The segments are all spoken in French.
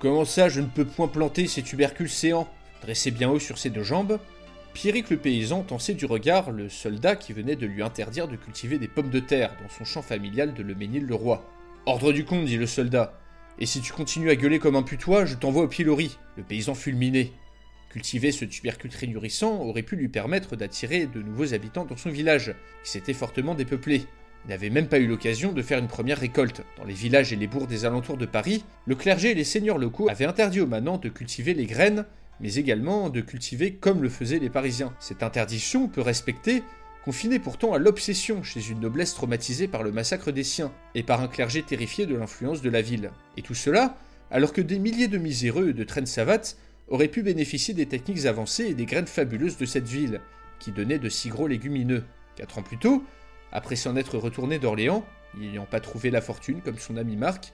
Comment ça, je ne peux point planter ces tubercules séants Dressé bien haut sur ses deux jambes, Pierrick le paysan tensait du regard le soldat qui venait de lui interdire de cultiver des pommes de terre dans son champ familial de Leménil-le-Roi. Ordre du comte, dit le soldat. Et si tu continues à gueuler comme un putois, je t'envoie au pilori. Le paysan fulminé. Cultiver ce tubercule très nourrissant aurait pu lui permettre d'attirer de nouveaux habitants dans son village, qui s'était fortement dépeuplé. N'avait même pas eu l'occasion de faire une première récolte. Dans les villages et les bourgs des alentours de Paris, le clergé et les seigneurs locaux avaient interdit aux manants de cultiver les graines, mais également de cultiver comme le faisaient les Parisiens. Cette interdiction, peu respectée, confinait pourtant à l'obsession chez une noblesse traumatisée par le massacre des siens, et par un clergé terrifié de l'influence de la ville. Et tout cela, alors que des milliers de miséreux de traînes savates auraient pu bénéficier des techniques avancées et des graines fabuleuses de cette ville, qui donnait de si gros légumineux. Quatre ans plus tôt, après s'en être retourné d'Orléans, n'ayant pas trouvé la fortune comme son ami Marc,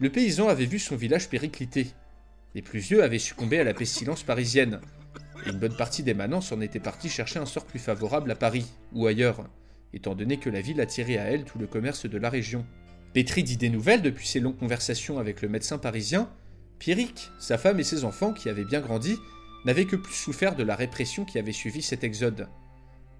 le paysan avait vu son village péricliter. Les plus vieux avaient succombé à la pestilence parisienne, et une bonne partie des manants s'en étaient partis chercher un sort plus favorable à Paris, ou ailleurs, étant donné que la ville attirait à elle tout le commerce de la région. Pétri d'idées nouvelles depuis ses longues conversations avec le médecin parisien, Pierrick, sa femme et ses enfants, qui avaient bien grandi, n'avaient que plus souffert de la répression qui avait suivi cet exode.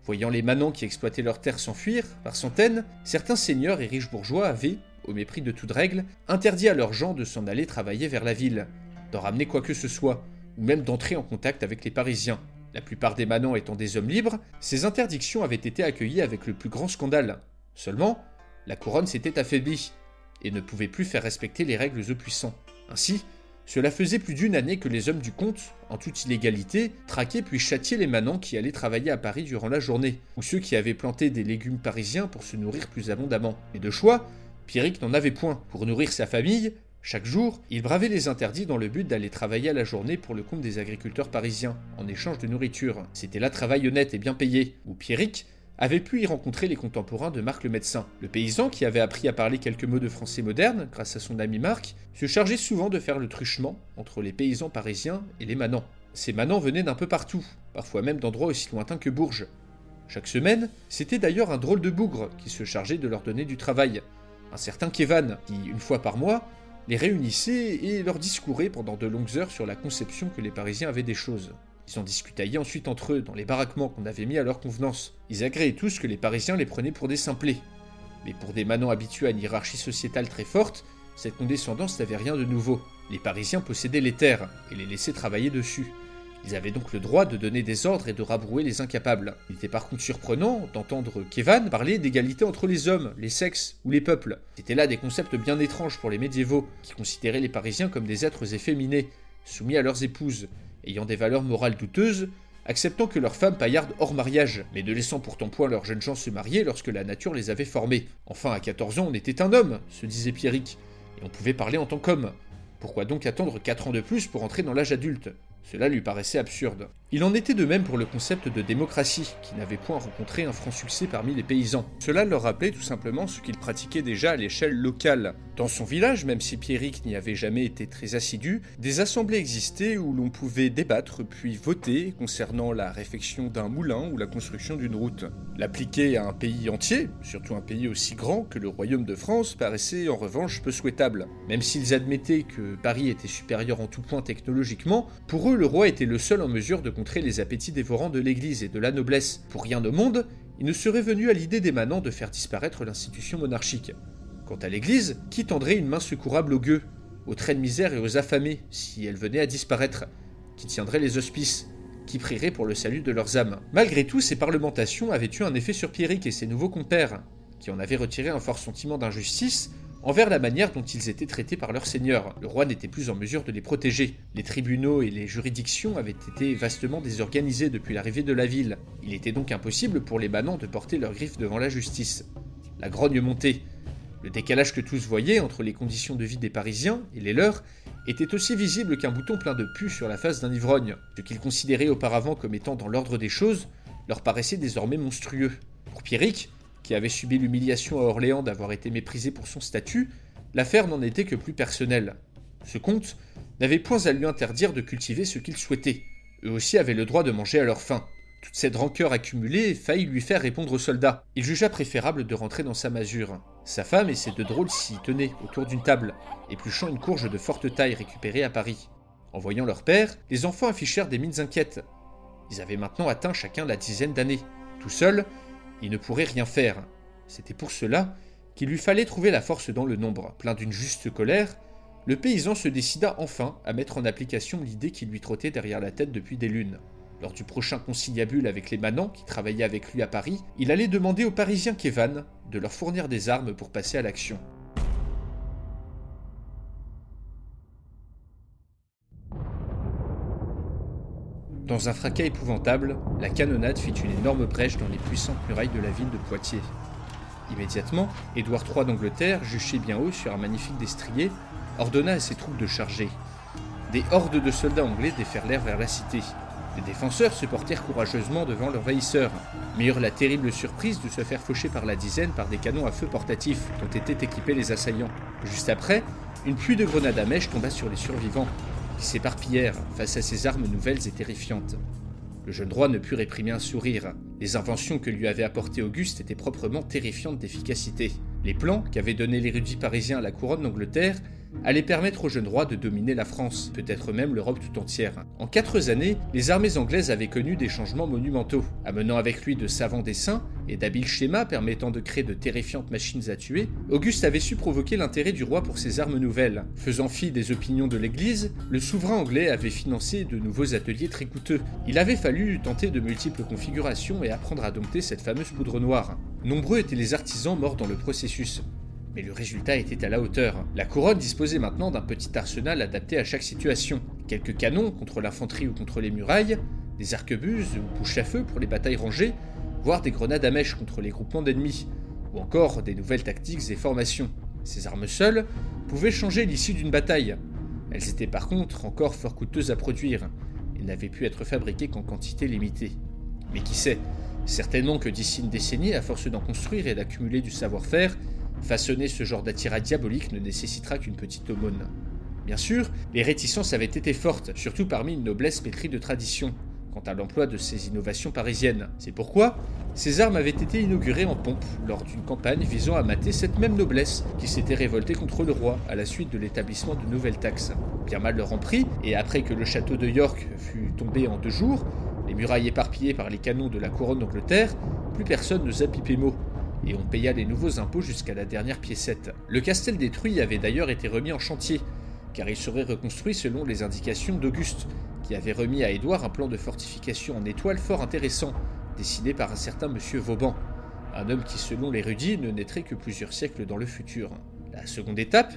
Voyant les manants qui exploitaient leurs terres s'enfuir, par centaines, certains seigneurs et riches bourgeois avaient, au mépris de toute règle, interdit à leurs gens de s'en aller travailler vers la ville, d'en ramener quoi que ce soit, ou même d'entrer en contact avec les Parisiens. La plupart des manants étant des hommes libres, ces interdictions avaient été accueillies avec le plus grand scandale. Seulement, la couronne s'était affaiblie, et ne pouvait plus faire respecter les règles aux puissants. Ainsi, cela faisait plus d'une année que les hommes du comte, en toute illégalité, traquaient puis châtiaient les manants qui allaient travailler à Paris durant la journée, ou ceux qui avaient planté des légumes parisiens pour se nourrir plus abondamment. Et de choix, Pierrick n'en avait point. Pour nourrir sa famille, chaque jour, il bravait les interdits dans le but d'aller travailler à la journée pour le compte des agriculteurs parisiens, en échange de nourriture. C'était là travail honnête et bien payé, où Pierrick avait pu y rencontrer les contemporains de Marc le médecin. Le paysan, qui avait appris à parler quelques mots de français moderne grâce à son ami Marc, se chargeait souvent de faire le truchement entre les paysans parisiens et les manants. Ces manants venaient d'un peu partout, parfois même d'endroits aussi lointains que Bourges. Chaque semaine, c'était d'ailleurs un drôle de bougre qui se chargeait de leur donner du travail. Un certain Kévan, qui, une fois par mois, les réunissait et leur discourait pendant de longues heures sur la conception que les Parisiens avaient des choses. Ils en discutaient ensuite entre eux dans les baraquements qu'on avait mis à leur convenance. Ils agréaient tous que les Parisiens les prenaient pour des simplés. Mais pour des manants habitués à une hiérarchie sociétale très forte, cette condescendance n'avait rien de nouveau. Les Parisiens possédaient les terres et les laissaient travailler dessus. Ils avaient donc le droit de donner des ordres et de rabrouer les incapables. Il était par contre surprenant d'entendre Kevan parler d'égalité entre les hommes, les sexes ou les peuples. C'était là des concepts bien étranges pour les médiévaux, qui considéraient les Parisiens comme des êtres efféminés, soumis à leurs épouses, ayant des valeurs morales douteuses, acceptant que leurs femmes paillardent hors mariage, mais ne laissant pourtant point leurs jeunes gens se marier lorsque la nature les avait formés. Enfin, à 14 ans, on était un homme, se disait Pierrick, et on pouvait parler en tant qu'homme. Pourquoi donc attendre 4 ans de plus pour entrer dans l'âge adulte? Cela lui paraissait absurde. Il en était de même pour le concept de démocratie, qui n'avait point rencontré un franc succès parmi les paysans. Cela leur rappelait tout simplement ce qu'ils pratiquaient déjà à l'échelle locale. Dans son village, même si Pierrick n'y avait jamais été très assidu, des assemblées existaient où l'on pouvait débattre puis voter concernant la réfection d'un moulin ou la construction d'une route. L'appliquer à un pays entier, surtout un pays aussi grand que le royaume de France, paraissait en revanche peu souhaitable. Même s'ils admettaient que Paris était supérieur en tout point technologiquement, pour eux le roi était le seul en mesure de les appétits dévorants de l'Église et de la noblesse. Pour rien au monde, il ne serait venu à l'idée des de faire disparaître l'institution monarchique. Quant à l'Église, qui tendrait une main secourable aux gueux, aux traits de misère et aux affamés, si elle venait à disparaître Qui tiendrait les hospices Qui prierait pour le salut de leurs âmes Malgré tout, ces parlementations avaient eu un effet sur Pierrick et ses nouveaux compères, qui en avaient retiré un fort sentiment d'injustice envers la manière dont ils étaient traités par leur seigneur. Le roi n'était plus en mesure de les protéger. Les tribunaux et les juridictions avaient été vastement désorganisés depuis l'arrivée de la ville. Il était donc impossible pour les manants de porter leurs griffes devant la justice. La grogne montait. Le décalage que tous voyaient entre les conditions de vie des Parisiens et les leurs était aussi visible qu'un bouton plein de pu sur la face d'un ivrogne. Ce qu'ils considéraient auparavant comme étant dans l'ordre des choses leur paraissait désormais monstrueux. Pour Pierrick, qui avait subi l'humiliation à Orléans d'avoir été méprisé pour son statut, l'affaire n'en était que plus personnelle. Ce comte n'avait point à lui interdire de cultiver ce qu'il souhaitait. Eux aussi avaient le droit de manger à leur faim. Toute cette rancœur accumulée faillit lui faire répondre aux soldats. Il jugea préférable de rentrer dans sa masure. Sa femme et ses deux drôles s'y tenaient autour d'une table, épluchant une courge de forte taille récupérée à Paris. En voyant leur père, les enfants affichèrent des mines inquiètes. Ils avaient maintenant atteint chacun la dizaine d'années. Tout seuls, ils ne pourraient rien faire. C'était pour cela qu'il lui fallait trouver la force dans le nombre. Plein d'une juste colère, le paysan se décida enfin à mettre en application l'idée qui lui trottait derrière la tête depuis des lunes. Lors du prochain conciliabule avec les manants qui travaillaient avec lui à Paris, il allait demander aux Parisiens qu'Evan de leur fournir des armes pour passer à l'action. Dans un fracas épouvantable, la canonnade fit une énorme brèche dans les puissantes murailles de la ville de Poitiers. Immédiatement, Édouard III d'Angleterre, juché bien haut sur un magnifique destrier, ordonna à ses troupes de charger. Des hordes de soldats anglais déferlèrent vers la cité. Les défenseurs se portèrent courageusement devant l'envahisseur, mais eurent la terrible surprise de se faire faucher par la dizaine par des canons à feu portatifs dont étaient équipés les assaillants. Juste après, une pluie de grenades à mèche tomba sur les survivants, s'éparpillèrent face à ces armes nouvelles et terrifiantes. Le jeune roi ne put réprimer un sourire. Les inventions que lui avait apportées Auguste étaient proprement terrifiantes d'efficacité. Les plans qu'avait donnés l'érudit parisien à la couronne d'Angleterre allait permettre au jeune roi de dominer la France, peut-être même l'Europe tout entière. En quatre années, les armées anglaises avaient connu des changements monumentaux, amenant avec lui de savants dessins et d'habiles schémas permettant de créer de terrifiantes machines à tuer. Auguste avait su provoquer l'intérêt du roi pour ses armes nouvelles. Faisant fi des opinions de l'Église, le souverain anglais avait financé de nouveaux ateliers très coûteux. Il avait fallu tenter de multiples configurations et apprendre à dompter cette fameuse poudre noire. Nombreux étaient les artisans morts dans le processus mais le résultat était à la hauteur. La couronne disposait maintenant d'un petit arsenal adapté à chaque situation. Quelques canons contre l'infanterie ou contre les murailles, des arquebuses ou bouches à feu pour les batailles rangées, voire des grenades à mèche contre les groupements d'ennemis, ou encore des nouvelles tactiques et formations. Ces armes seules pouvaient changer l'issue d'une bataille. Elles étaient par contre encore fort coûteuses à produire, et n'avaient pu être fabriquées qu'en quantité limitée. Mais qui sait, certainement que d'ici une décennie, à force d'en construire et d'accumuler du savoir-faire, Façonner ce genre d'attirail diabolique ne nécessitera qu'une petite aumône. Bien sûr, les réticences avaient été fortes, surtout parmi une noblesse pétrie de tradition, quant à l'emploi de ces innovations parisiennes. C'est pourquoi ces armes avaient été inaugurées en pompe lors d'une campagne visant à mater cette même noblesse qui s'était révoltée contre le roi à la suite de l'établissement de nouvelles taxes. Bien mal leur en prit, et après que le château de York fut tombé en deux jours, les murailles éparpillées par les canons de la couronne d'Angleterre, plus personne ne pipé mot et on paya les nouveaux impôts jusqu'à la dernière piécette. Le castel détruit avait d'ailleurs été remis en chantier, car il serait reconstruit selon les indications d'Auguste, qui avait remis à Édouard un plan de fortification en étoile fort intéressant, dessiné par un certain monsieur Vauban, un homme qui selon l'érudit ne naîtrait que plusieurs siècles dans le futur. La seconde étape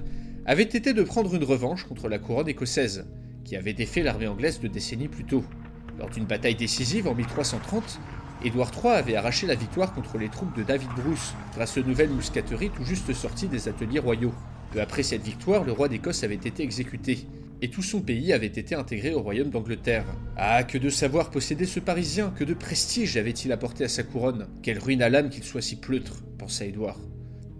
avait été de prendre une revanche contre la couronne écossaise, qui avait défait l'armée anglaise de décennies plus tôt. Lors d'une bataille décisive en 1330, Édouard III avait arraché la victoire contre les troupes de David Bruce grâce aux nouvelles mousqueteries tout juste sorties des ateliers royaux. Peu après cette victoire, le roi d'Écosse avait été exécuté, et tout son pays avait été intégré au royaume d'Angleterre. Ah, que de savoir posséder ce Parisien, que de prestige avait-il apporté à sa couronne Quelle ruine à l'âme qu'il soit si pleutre, pensa Édouard.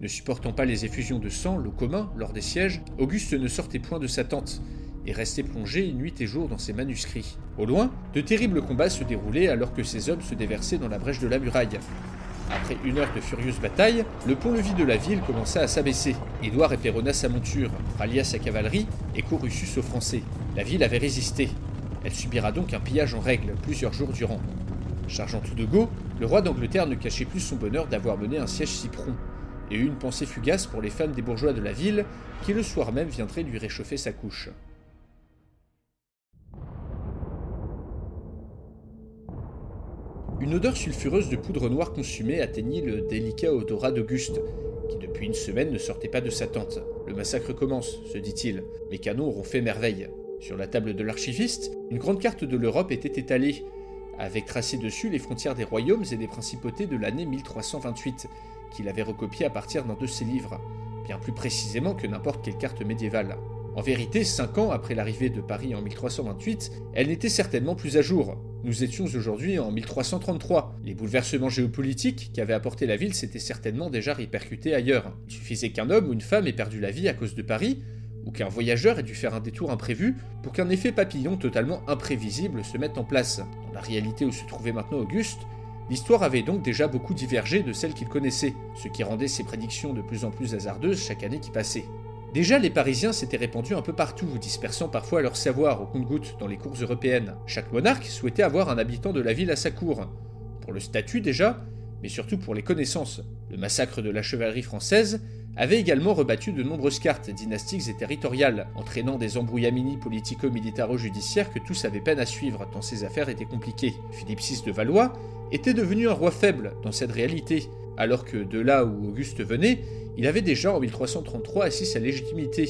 Ne supportant pas les effusions de sang, l'eau commun, lors des sièges, Auguste ne sortait point de sa tente, et restait plongé nuit et jour dans ses manuscrits. Au loin, de terribles combats se déroulaient alors que ces hommes se déversaient dans la brèche de la muraille. Après une heure de furieuse bataille, le pont-levis de la ville commença à s'abaisser. Édouard éperonna sa monture, rallia sa cavalerie et courut sus aux Français. La ville avait résisté. Elle subira donc un pillage en règle plusieurs jours durant. Chargeant tout de go, le roi d'Angleterre ne cachait plus son bonheur d'avoir mené un siège si prompt, et eut une pensée fugace pour les femmes des bourgeois de la ville, qui le soir même viendraient lui réchauffer sa couche. Une odeur sulfureuse de poudre noire consumée atteignit le délicat odorat d'Auguste, qui depuis une semaine ne sortait pas de sa tente. Le massacre commence, se dit-il. Les canons auront fait merveille. Sur la table de l'archiviste, une grande carte de l'Europe était étalée, avec tracé dessus les frontières des royaumes et des principautés de l'année 1328, qu'il avait recopié à partir d'un de ses livres, bien plus précisément que n'importe quelle carte médiévale. En vérité, cinq ans après l'arrivée de Paris en 1328, elle n'était certainement plus à jour. Nous étions aujourd'hui en 1333. Les bouleversements géopolitiques qu'avait apporté la ville s'étaient certainement déjà répercutés ailleurs. Il suffisait qu'un homme ou une femme ait perdu la vie à cause de Paris, ou qu'un voyageur ait dû faire un détour imprévu pour qu'un effet papillon totalement imprévisible se mette en place. Dans la réalité où se trouvait maintenant Auguste, l'histoire avait donc déjà beaucoup divergé de celle qu'il connaissait, ce qui rendait ses prédictions de plus en plus hasardeuses chaque année qui passait. Déjà, les Parisiens s'étaient répandus un peu partout, dispersant parfois leur savoir au compte-gouttes dans les cours européennes. Chaque monarque souhaitait avoir un habitant de la ville à sa cour. Pour le statut déjà, mais surtout pour les connaissances. Le massacre de la chevalerie française avait également rebattu de nombreuses cartes dynastiques et territoriales, entraînant des embrouillamini politico-militaro-judiciaires que tous avaient peine à suivre tant ces affaires étaient compliquées. Philippe VI de Valois était devenu un roi faible dans cette réalité, alors que de là où Auguste venait, il avait déjà en 1333 assis sa légitimité,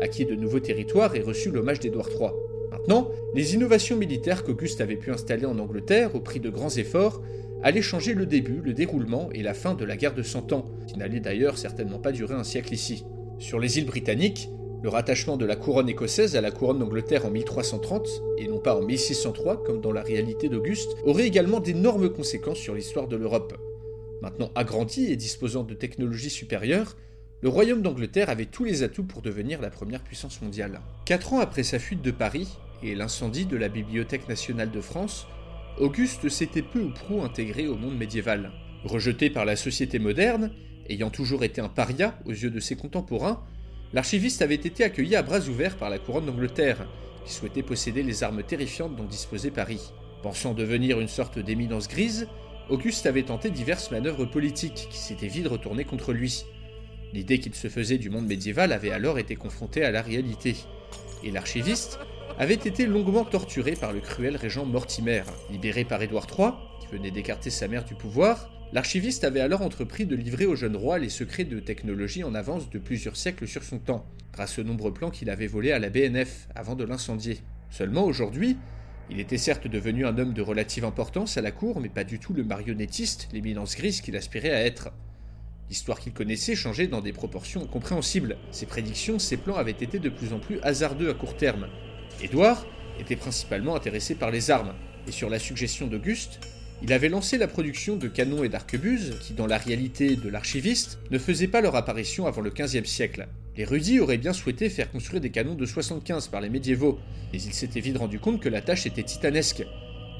acquis de nouveaux territoires et reçu l'hommage d'Édouard III. Maintenant, les innovations militaires qu'Auguste avait pu installer en Angleterre au prix de grands efforts allaient changer le début, le déroulement et la fin de la guerre de Cent Ans, qui n'allait d'ailleurs certainement pas durer un siècle ici. Sur les îles britanniques, le rattachement de la couronne écossaise à la couronne d'Angleterre en 1330, et non pas en 1603 comme dans la réalité d'Auguste, aurait également d'énormes conséquences sur l'histoire de l'Europe. Maintenant agrandi et disposant de technologies supérieures, le royaume d'Angleterre avait tous les atouts pour devenir la première puissance mondiale. Quatre ans après sa fuite de Paris et l'incendie de la Bibliothèque nationale de France, Auguste s'était peu ou prou intégré au monde médiéval. Rejeté par la société moderne, ayant toujours été un paria aux yeux de ses contemporains, l'archiviste avait été accueilli à bras ouverts par la couronne d'Angleterre, qui souhaitait posséder les armes terrifiantes dont disposait Paris. Pensant devenir une sorte d'éminence grise, Auguste avait tenté diverses manœuvres politiques qui s'étaient vite retournées contre lui. L'idée qu'il se faisait du monde médiéval avait alors été confrontée à la réalité, et l'archiviste avait été longuement torturé par le cruel régent Mortimer. Libéré par Édouard III, qui venait d'écarter sa mère du pouvoir, l'archiviste avait alors entrepris de livrer au jeune roi les secrets de technologie en avance de plusieurs siècles sur son temps, grâce aux nombreux plans qu'il avait volés à la BNF avant de l'incendier. Seulement aujourd'hui, il était certes devenu un homme de relative importance à la cour, mais pas du tout le marionnettiste, l'éminence grise qu'il aspirait à être. L'histoire qu'il connaissait changeait dans des proportions incompréhensibles. Ses prédictions, ses plans avaient été de plus en plus hasardeux à court terme. Édouard était principalement intéressé par les armes, et sur la suggestion d'Auguste, il avait lancé la production de canons et d'arquebuses qui, dans la réalité de l'archiviste, ne faisaient pas leur apparition avant le XVe siècle. Les rudis auraient bien souhaité faire construire des canons de 75 par les médiévaux, mais ils s'étaient vite rendu compte que la tâche était titanesque,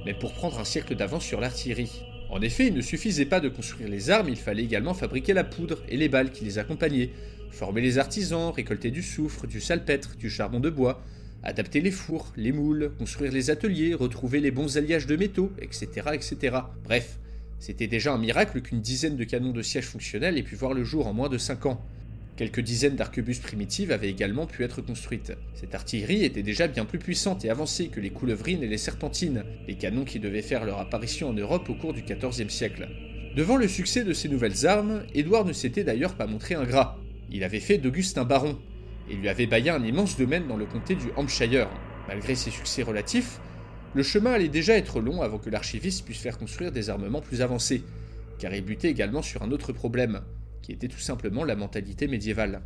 mais pour prendre un siècle d'avance sur l'artillerie. En effet, il ne suffisait pas de construire les armes, il fallait également fabriquer la poudre et les balles qui les accompagnaient, former les artisans, récolter du soufre, du salpêtre, du charbon de bois, adapter les fours, les moules, construire les ateliers, retrouver les bons alliages de métaux, etc. etc. Bref, c'était déjà un miracle qu'une dizaine de canons de siège fonctionnels aient pu voir le jour en moins de 5 ans. Quelques dizaines d'arquebuses primitives avaient également pu être construites. Cette artillerie était déjà bien plus puissante et avancée que les coulevrines et les serpentines, les canons qui devaient faire leur apparition en Europe au cours du XIVe siècle. Devant le succès de ces nouvelles armes, Édouard ne s'était d'ailleurs pas montré ingrat. Il avait fait d'Auguste un baron, et lui avait baillé un immense domaine dans le comté du Hampshire. Malgré ses succès relatifs, le chemin allait déjà être long avant que l'archiviste puisse faire construire des armements plus avancés, car il butait également sur un autre problème, qui était tout simplement la mentalité médiévale.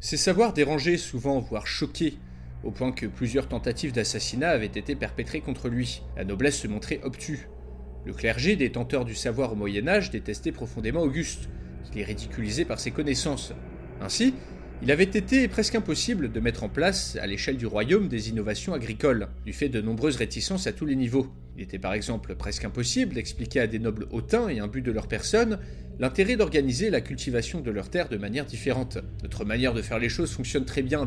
Ces savoirs dérangeaient souvent, voire choquaient, au point que plusieurs tentatives d'assassinat avaient été perpétrées contre lui. La noblesse se montrait obtue. Le clergé, détenteur du savoir au Moyen Âge, détestait profondément Auguste, qui les ridiculisait par ses connaissances. Ainsi, il avait été presque impossible de mettre en place, à l'échelle du royaume, des innovations agricoles, du fait de nombreuses réticences à tous les niveaux. Il était par exemple presque impossible d'expliquer à des nobles hautains et but de leur personne l'intérêt d'organiser la cultivation de leurs terres de manière différente. Notre manière de faire les choses fonctionne très bien.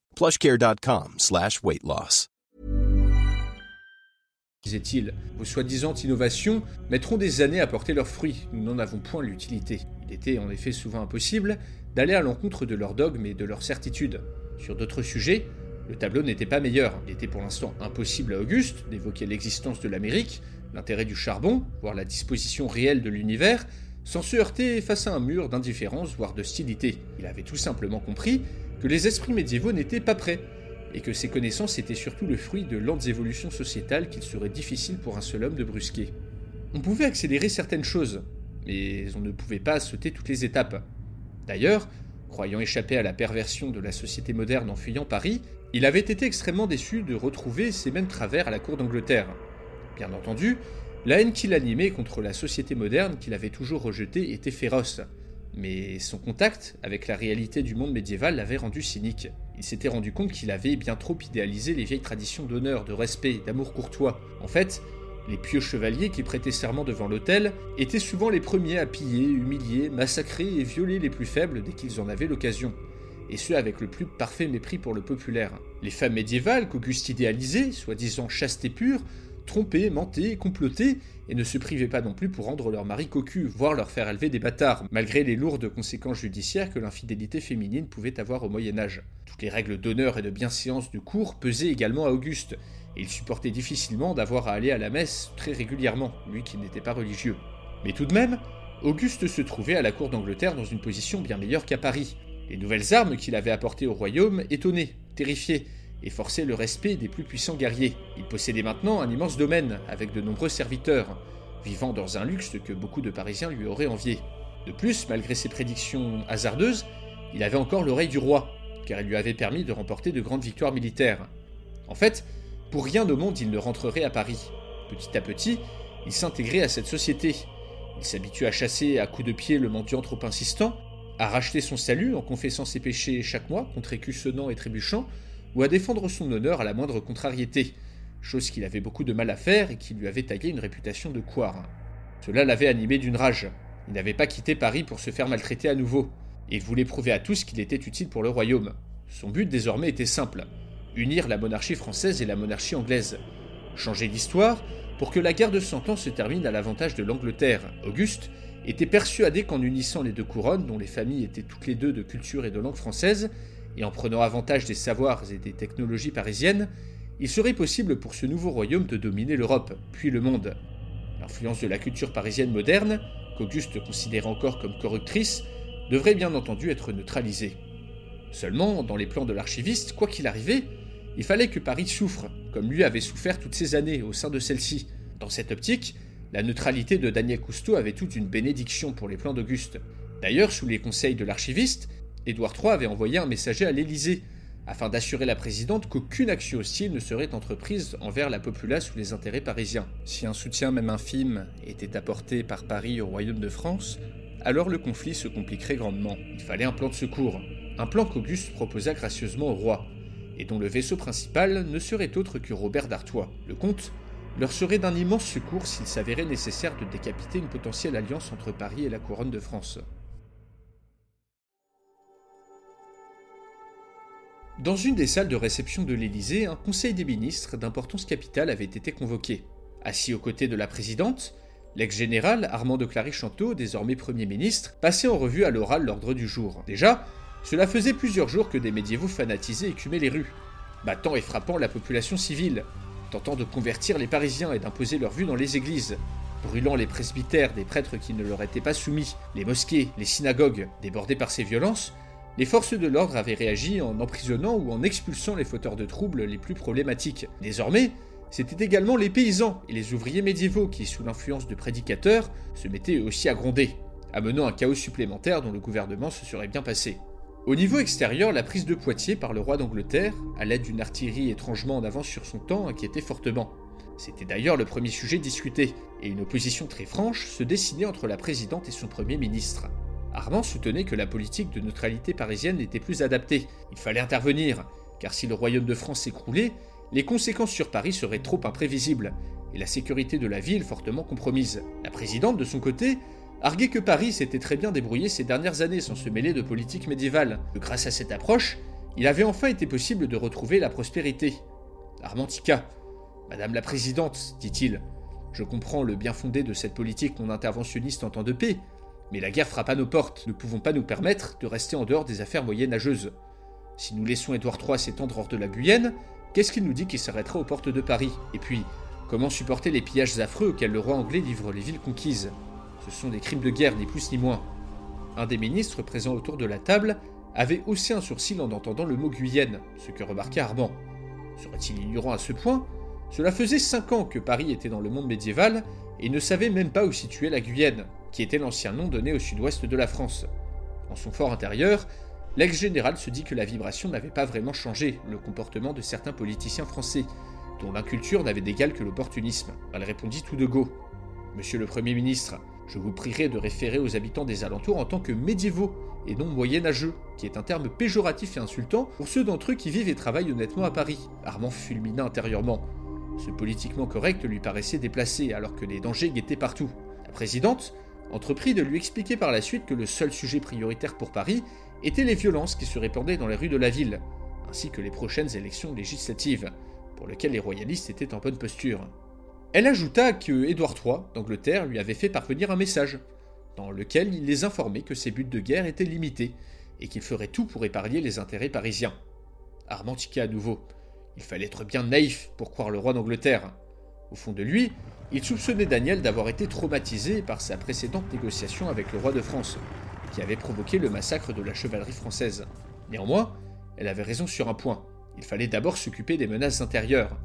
plushcare.com slash weight loss. disait-il. Vos soi-disant innovations mettront des années à porter leurs fruits, nous n'en avons point l'utilité. Il était en effet souvent impossible d'aller à l'encontre de leurs dogmes et de leurs certitudes. Sur d'autres sujets, le tableau n'était pas meilleur. Il était pour l'instant impossible à Auguste d'évoquer l'existence de l'Amérique, l'intérêt du charbon, voire la disposition réelle de l'univers, sans se heurter face à un mur d'indifférence, voire d'hostilité. Il avait tout simplement compris que les esprits médiévaux n'étaient pas prêts, et que ces connaissances étaient surtout le fruit de lentes évolutions sociétales qu'il serait difficile pour un seul homme de brusquer. On pouvait accélérer certaines choses, mais on ne pouvait pas sauter toutes les étapes. D'ailleurs, croyant échapper à la perversion de la société moderne en fuyant Paris, il avait été extrêmement déçu de retrouver ces mêmes travers à la cour d'Angleterre. Bien entendu, la haine qu'il animait contre la société moderne qu'il avait toujours rejetée était féroce, mais son contact avec la réalité du monde médiéval l'avait rendu cynique. Il s'était rendu compte qu'il avait bien trop idéalisé les vieilles traditions d'honneur, de respect, d'amour courtois. En fait, les pieux chevaliers qui prêtaient serment devant l'autel étaient souvent les premiers à piller, humilier, massacrer et violer les plus faibles dès qu'ils en avaient l'occasion. Et ce avec le plus parfait mépris pour le populaire. Les femmes médiévales qu'Auguste idéalisait, soi-disant chastes et pures, trompaient, mentaient, complotaient, et ne se privaient pas non plus pour rendre leur mari cocu, voire leur faire élever des bâtards, malgré les lourdes conséquences judiciaires que l'infidélité féminine pouvait avoir au Moyen Âge. Toutes les règles d'honneur et de bienséance du cours pesaient également à Auguste, et il supportait difficilement d'avoir à aller à la messe très régulièrement, lui qui n'était pas religieux. Mais tout de même, Auguste se trouvait à la cour d'Angleterre dans une position bien meilleure qu'à Paris. Les nouvelles armes qu'il avait apportées au royaume étonnaient, terrifiaient, et forçaient le respect des plus puissants guerriers. Il possédait maintenant un immense domaine, avec de nombreux serviteurs, vivant dans un luxe que beaucoup de Parisiens lui auraient envié. De plus, malgré ses prédictions hasardeuses, il avait encore l'oreille du roi, car il lui avait permis de remporter de grandes victoires militaires. En fait, pour rien au monde il ne rentrerait à Paris. Petit à petit, il s'intégrait à cette société. Il s'habituait à chasser à coups de pied le mendiant trop insistant, à racheter son salut en confessant ses péchés chaque mois contre écus sonnants et trébuchants, ou à défendre son honneur à la moindre contrariété, chose qu'il avait beaucoup de mal à faire et qui lui avait taillé une réputation de couard. Cela l'avait animé d'une rage. Il n'avait pas quitté Paris pour se faire maltraiter à nouveau, et il voulait prouver à tous qu'il était utile pour le royaume. Son but désormais était simple unir la monarchie française et la monarchie anglaise. Changer l'histoire pour que la guerre de Cent Ans se termine à l'avantage de l'Angleterre. Auguste était persuadé qu'en unissant les deux couronnes, dont les familles étaient toutes les deux de culture et de langue française, et en prenant avantage des savoirs et des technologies parisiennes, il serait possible pour ce nouveau royaume de dominer l'Europe, puis le monde. L'influence de la culture parisienne moderne, qu'Auguste considérait encore comme corruptrice, devrait bien entendu être neutralisée. Seulement, dans les plans de l'archiviste, quoi qu'il arrivait, il fallait que Paris souffre, comme lui avait souffert toutes ces années au sein de celle-ci. Dans cette optique, la neutralité de Daniel Cousteau avait toute une bénédiction pour les plans d'Auguste. D'ailleurs, sous les conseils de l'archiviste, Édouard III avait envoyé un messager à l'Élysée, afin d'assurer la présidente qu'aucune action hostile ne serait entreprise envers la populace ou les intérêts parisiens. Si un soutien même infime était apporté par Paris au royaume de France, alors le conflit se compliquerait grandement. Il fallait un plan de secours, un plan qu'Auguste proposa gracieusement au roi, et dont le vaisseau principal ne serait autre que Robert d'Artois. Le comte leur serait d'un immense secours s'il s'avérait nécessaire de décapiter une potentielle alliance entre Paris et la couronne de France. Dans une des salles de réception de l'Élysée, un conseil des ministres d'importance capitale avait été convoqué. Assis aux côtés de la présidente, l'ex-général Armand de Clary-Chanteau, désormais Premier ministre, passait en revue à l'oral l'ordre du jour. Déjà, cela faisait plusieurs jours que des médiévaux fanatisés écumaient les rues, battant et frappant la population civile, tentant de convertir les Parisiens et d'imposer leur vue dans les églises, brûlant les presbytères des prêtres qui ne leur étaient pas soumis, les mosquées, les synagogues, débordées par ces violences, les forces de l'ordre avaient réagi en emprisonnant ou en expulsant les fauteurs de troubles les plus problématiques. Désormais, c'était également les paysans et les ouvriers médiévaux qui, sous l'influence de prédicateurs, se mettaient aussi à gronder, amenant un chaos supplémentaire dont le gouvernement se serait bien passé. Au niveau extérieur, la prise de Poitiers par le roi d'Angleterre, à l'aide d'une artillerie étrangement en avance sur son temps, inquiétait fortement. C'était d'ailleurs le premier sujet discuté, et une opposition très franche se dessinait entre la présidente et son premier ministre. Armand soutenait que la politique de neutralité parisienne n'était plus adaptée. Il fallait intervenir, car si le royaume de France s'écroulait, les conséquences sur Paris seraient trop imprévisibles, et la sécurité de la ville fortement compromise. La présidente, de son côté, arguait que Paris s'était très bien débrouillé ces dernières années sans se mêler de politique médiévale, que grâce à cette approche, il avait enfin été possible de retrouver la prospérité. Armantica, Madame la Présidente, dit-il, je comprends le bien fondé de cette politique non interventionniste en temps de paix, mais la guerre frappe à nos portes, ne pouvons pas nous permettre de rester en dehors des affaires moyenâgeuses. Si nous laissons Édouard III s'étendre hors de la Guyenne, qu'est-ce qu'il nous dit qu'il s'arrêtera aux portes de Paris? Et puis, comment supporter les pillages affreux auxquels le roi anglais livre les villes conquises? Ce sont des crimes de guerre, ni plus ni moins. Un des ministres présents autour de la table avait haussé un sourcil en entendant le mot Guyenne, ce que remarqua Armand. Serait-il ignorant à ce point? Cela faisait cinq ans que Paris était dans le monde médiéval et ne savait même pas où situer la Guyenne, qui était l'ancien nom donné au sud-ouest de la France. En son fort intérieur, l'ex-général se dit que la vibration n'avait pas vraiment changé le comportement de certains politiciens français, dont l'inculture n'avait d'égal que l'opportunisme. Elle répondit tout de go. Monsieur le Premier ministre, je vous prierai de référer aux habitants des alentours en tant que médiévaux et non moyenâgeux, qui est un terme péjoratif et insultant pour ceux d'entre eux qui vivent et travaillent honnêtement à Paris. Armand fulmina intérieurement. Ce politiquement correct lui paraissait déplacé alors que les dangers guettaient partout. La présidente, entreprit de lui expliquer par la suite que le seul sujet prioritaire pour Paris était les violences qui se répandaient dans les rues de la ville, ainsi que les prochaines élections législatives, pour lesquelles les royalistes étaient en bonne posture. Elle ajouta que Édouard III d'Angleterre lui avait fait parvenir un message, dans lequel il les informait que ses buts de guerre étaient limités, et qu'il ferait tout pour épargner les intérêts parisiens. Armand à nouveau. Il fallait être bien naïf pour croire le roi d'Angleterre. Au fond de lui, il soupçonnait Daniel d'avoir été traumatisé par sa précédente négociation avec le roi de France, qui avait provoqué le massacre de la chevalerie française. Néanmoins, elle avait raison sur un point. Il fallait d'abord s'occuper des menaces intérieures,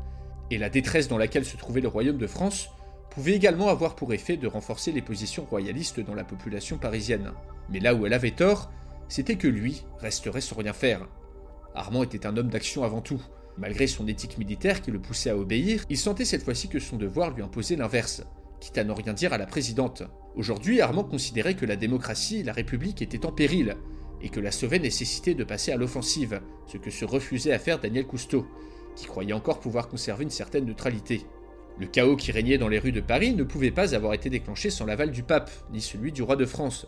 et la détresse dans laquelle se trouvait le royaume de France pouvait également avoir pour effet de renforcer les positions royalistes dans la population parisienne. Mais là où elle avait tort, c'était que lui resterait sans rien faire. Armand était un homme d'action avant tout, Malgré son éthique militaire qui le poussait à obéir, il sentait cette fois-ci que son devoir lui imposait l'inverse, quitte à n'en rien dire à la présidente. Aujourd'hui, Armand considérait que la démocratie et la République étaient en péril, et que la sauver nécessitait de passer à l'offensive, ce que se refusait à faire Daniel Cousteau, qui croyait encore pouvoir conserver une certaine neutralité. Le chaos qui régnait dans les rues de Paris ne pouvait pas avoir été déclenché sans l'aval du pape, ni celui du roi de France.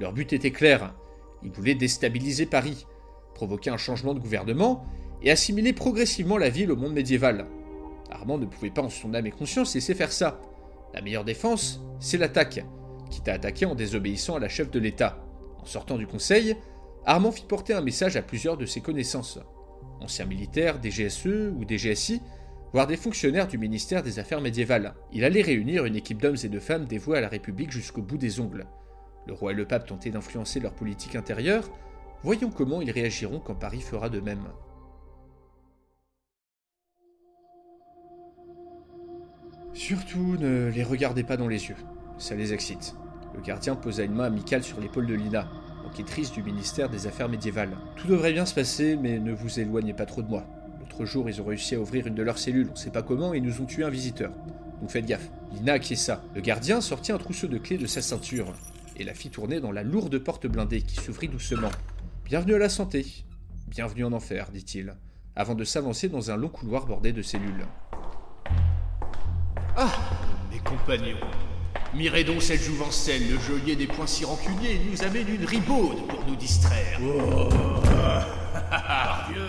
Leur but était clair, ils voulaient déstabiliser Paris, provoquer un changement de gouvernement et assimiler progressivement la ville au monde médiéval. Armand ne pouvait pas en son âme et conscience laisser faire ça. La meilleure défense, c'est l'attaque, quitte à attaquer en désobéissant à la chef de l'État. En sortant du conseil, Armand fit porter un message à plusieurs de ses connaissances, anciens militaires, des GSE ou des GSI, voire des fonctionnaires du ministère des Affaires médiévales. Il allait réunir une équipe d'hommes et de femmes dévoués à la République jusqu'au bout des ongles. Le roi et le pape tentaient d'influencer leur politique intérieure, voyons comment ils réagiront quand Paris fera de même. Surtout, ne les regardez pas dans les yeux. Ça les excite. Le gardien posa une main amicale sur l'épaule de Lina, enquêtrice du ministère des Affaires médiévales. Tout devrait bien se passer, mais ne vous éloignez pas trop de moi. L'autre jour, ils ont réussi à ouvrir une de leurs cellules, on sait pas comment, et nous ont tué un visiteur. Donc faites gaffe. Lina acquiesça. Le gardien sortit un trousseau de clés de sa ceinture, et la fit tourner dans la lourde porte blindée qui s'ouvrit doucement. Bienvenue à la santé. Bienvenue en enfer, dit-il, avant de s'avancer dans un long couloir bordé de cellules. Ah, mes compagnons. Mirez donc cette jouvencelle, le geôlier des poings si rancuniers, nous amène une ribaude pour nous distraire. Oh. Dieu,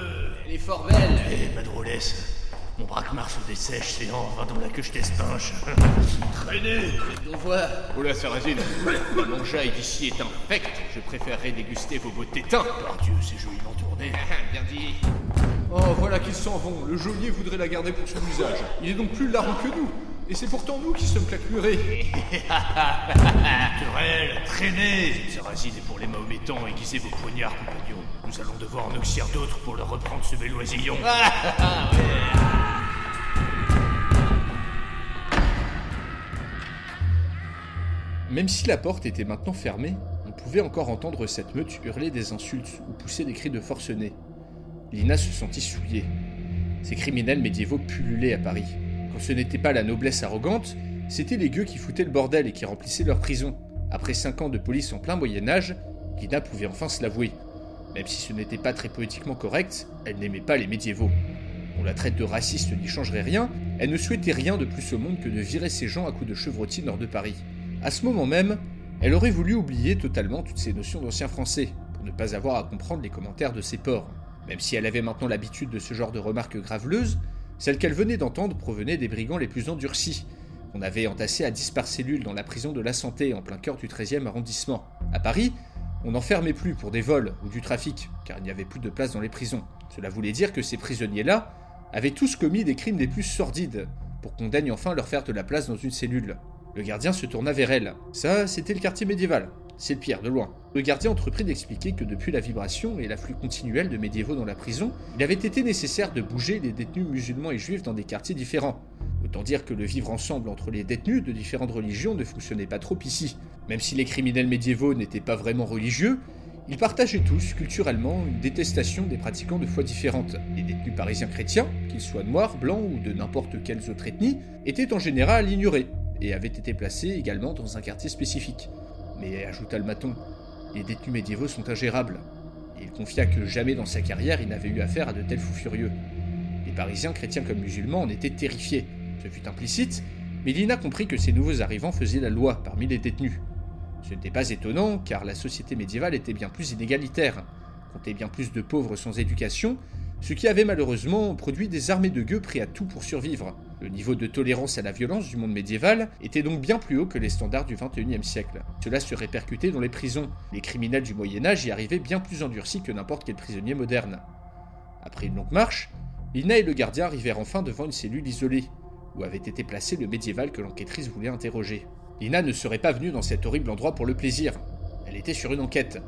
elle est fort belle. Eh, pas de drôlesse. Mon braquemar se dessèche, séant, va dans la queue je t'espinche. Traînez, faites voir. Oh là, Sarrazine, mon jaille d'ici est infect. Je préférerais déguster vos beaux tétins. Par Dieu, c'est joliment tourné. Bien dit. Oh, voilà qu'ils s'en vont. Le geôlier voudrait la garder pour son usage. Il est donc plus larron que nous. Et c'est pourtant nous qui sommes claquemurés. Querelle, traînez Sarrazine est pour les mahométans, aiguisez vos poignards, compagnons. Nous allons devoir en oxyre d'autres pour leur reprendre ce bel oisillon. Même si la porte était maintenant fermée, on pouvait encore entendre cette meute hurler des insultes ou pousser des cris de forcenés. Lina se sentit souillée. Ces criminels médiévaux pullulaient à Paris. Ce n'était pas la noblesse arrogante, c'était les gueux qui foutaient le bordel et qui remplissaient leur prison. Après 5 ans de police en plein Moyen-Âge, Lina pouvait enfin se l'avouer. Même si ce n'était pas très poétiquement correct, elle n'aimait pas les médiévaux. On la traite de raciste n'y changerait rien, elle ne souhaitait rien de plus au monde que de virer ces gens à coups de chevrotine hors de Paris. À ce moment même, elle aurait voulu oublier totalement toutes ces notions d'ancien français, pour ne pas avoir à comprendre les commentaires de ses porcs. Même si elle avait maintenant l'habitude de ce genre de remarques graveleuses, celles qu'elle venait d'entendre provenaient des brigands les plus endurcis, qu'on avait entassés à 10 par cellule dans la prison de la Santé en plein cœur du 13e arrondissement. À Paris, on n'enfermait plus pour des vols ou du trafic, car il n'y avait plus de place dans les prisons. Cela voulait dire que ces prisonniers-là avaient tous commis des crimes les plus sordides, pour qu'on daigne enfin leur faire de la place dans une cellule. Le gardien se tourna vers elle. Ça, c'était le quartier médiéval. C'est le pire, de loin. Le gardien entreprit d'expliquer que depuis la vibration et l'afflux continuel de médiévaux dans la prison, il avait été nécessaire de bouger les détenus musulmans et juifs dans des quartiers différents. Autant dire que le vivre ensemble entre les détenus de différentes religions ne fonctionnait pas trop ici. Même si les criminels médiévaux n'étaient pas vraiment religieux, ils partageaient tous, culturellement, une détestation des pratiquants de foi différentes. Les détenus parisiens chrétiens, qu'ils soient noirs, blancs ou de n'importe quelle autre ethnie, étaient en général ignorés, et avaient été placés également dans un quartier spécifique. Mais, ajouta le maton, les détenus médiévaux sont ingérables. Et il confia que jamais dans sa carrière il n'avait eu affaire à de tels fous furieux. Les Parisiens, chrétiens comme musulmans, en étaient terrifiés. Ce fut implicite, mais Lina comprit que ces nouveaux arrivants faisaient la loi parmi les détenus. Ce n'était pas étonnant, car la société médiévale était bien plus inégalitaire, comptait bien plus de pauvres sans éducation, ce qui avait malheureusement produit des armées de gueux prêts à tout pour survivre. Le niveau de tolérance à la violence du monde médiéval était donc bien plus haut que les standards du XXIe siècle. Cela se répercutait dans les prisons. Les criminels du Moyen Âge y arrivaient bien plus endurcis que n'importe quel prisonnier moderne. Après une longue marche, Lina et le gardien arrivèrent enfin devant une cellule isolée, où avait été placé le médiéval que l'enquêtrice voulait interroger. Lina ne serait pas venue dans cet horrible endroit pour le plaisir. Elle était sur une enquête.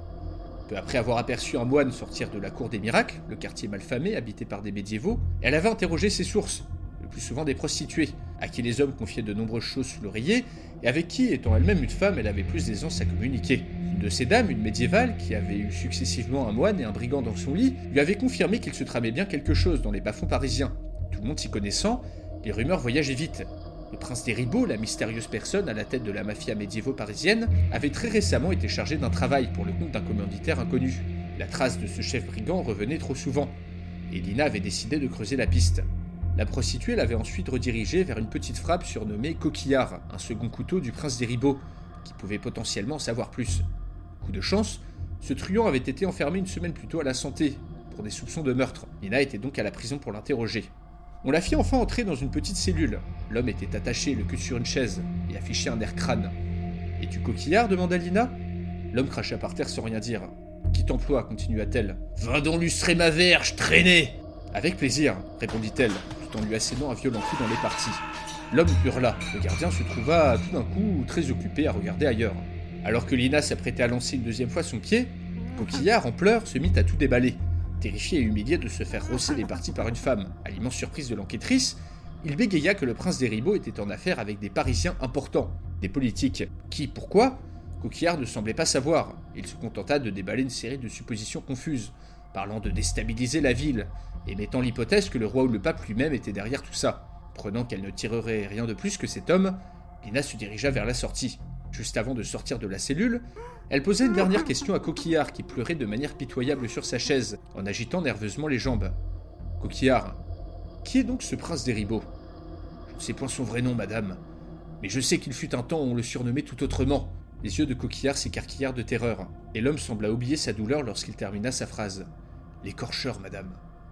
Peu après avoir aperçu un moine sortir de la cour des miracles, le quartier malfamé habité par des médiévaux, elle avait interrogé ses sources, le plus souvent des prostituées, à qui les hommes confiaient de nombreuses choses sous l'oreiller, et avec qui, étant elle-même une femme, elle avait plus d'aisance à communiquer. Une de ces dames, une médiévale, qui avait eu successivement un moine et un brigand dans son lit, lui avait confirmé qu'il se tramait bien quelque chose dans les bas-fonds parisiens. Tout le monde s'y connaissant, les rumeurs voyageaient vite. Le prince des Ribauds, la mystérieuse personne à la tête de la mafia médiévo-parisienne, avait très récemment été chargé d'un travail pour le compte d'un commanditaire inconnu. La trace de ce chef brigand revenait trop souvent, et Lina avait décidé de creuser la piste. La prostituée l'avait ensuite redirigée vers une petite frappe surnommée Coquillard, un second couteau du prince des Ribauds, qui pouvait potentiellement savoir plus. Coup de chance, ce truand avait été enfermé une semaine plus tôt à la santé, pour des soupçons de meurtre. Lina était donc à la prison pour l'interroger. On la fit enfin entrer dans une petite cellule. L'homme était attaché, le cul sur une chaise, et affichait un air crâne. Es-tu coquillard? demanda Lina. L'homme cracha par terre sans rien dire. Qui t'emploie? continua-t-elle. Va donc lustrer ma verge, traîner Avec plaisir, répondit-elle, en lui assénant un violent coup dans les parties. L'homme hurla. Le gardien se trouva tout d'un coup très occupé à regarder ailleurs. Alors que Lina s'apprêtait à lancer une deuxième fois son pied, Coquillard, en pleurs, se mit à tout déballer. Terrifié et humilié de se faire rosser les parties par une femme, à l'immense surprise de l'enquêtrice, il bégaya que le prince des Ribauds était en affaire avec des Parisiens importants, des politiques, qui, pourquoi? Coquillard ne semblait pas savoir. Il se contenta de déballer une série de suppositions confuses, parlant de déstabiliser la ville, et mettant l'hypothèse que le roi ou le pape lui-même était derrière tout ça. Prenant qu'elle ne tirerait rien de plus que cet homme, Lina se dirigea vers la sortie. Juste avant de sortir de la cellule, elle posait une dernière question à Coquillard qui pleurait de manière pitoyable sur sa chaise, en agitant nerveusement les jambes. Coquillard, qui est donc ce prince des Ribauds Je ne sais point son vrai nom, madame, mais je sais qu'il fut un temps où on le surnommait tout autrement. Les yeux de Coquillard s'écarquillèrent de terreur, et l'homme sembla oublier sa douleur lorsqu'il termina sa phrase. L'écorcheur, madame.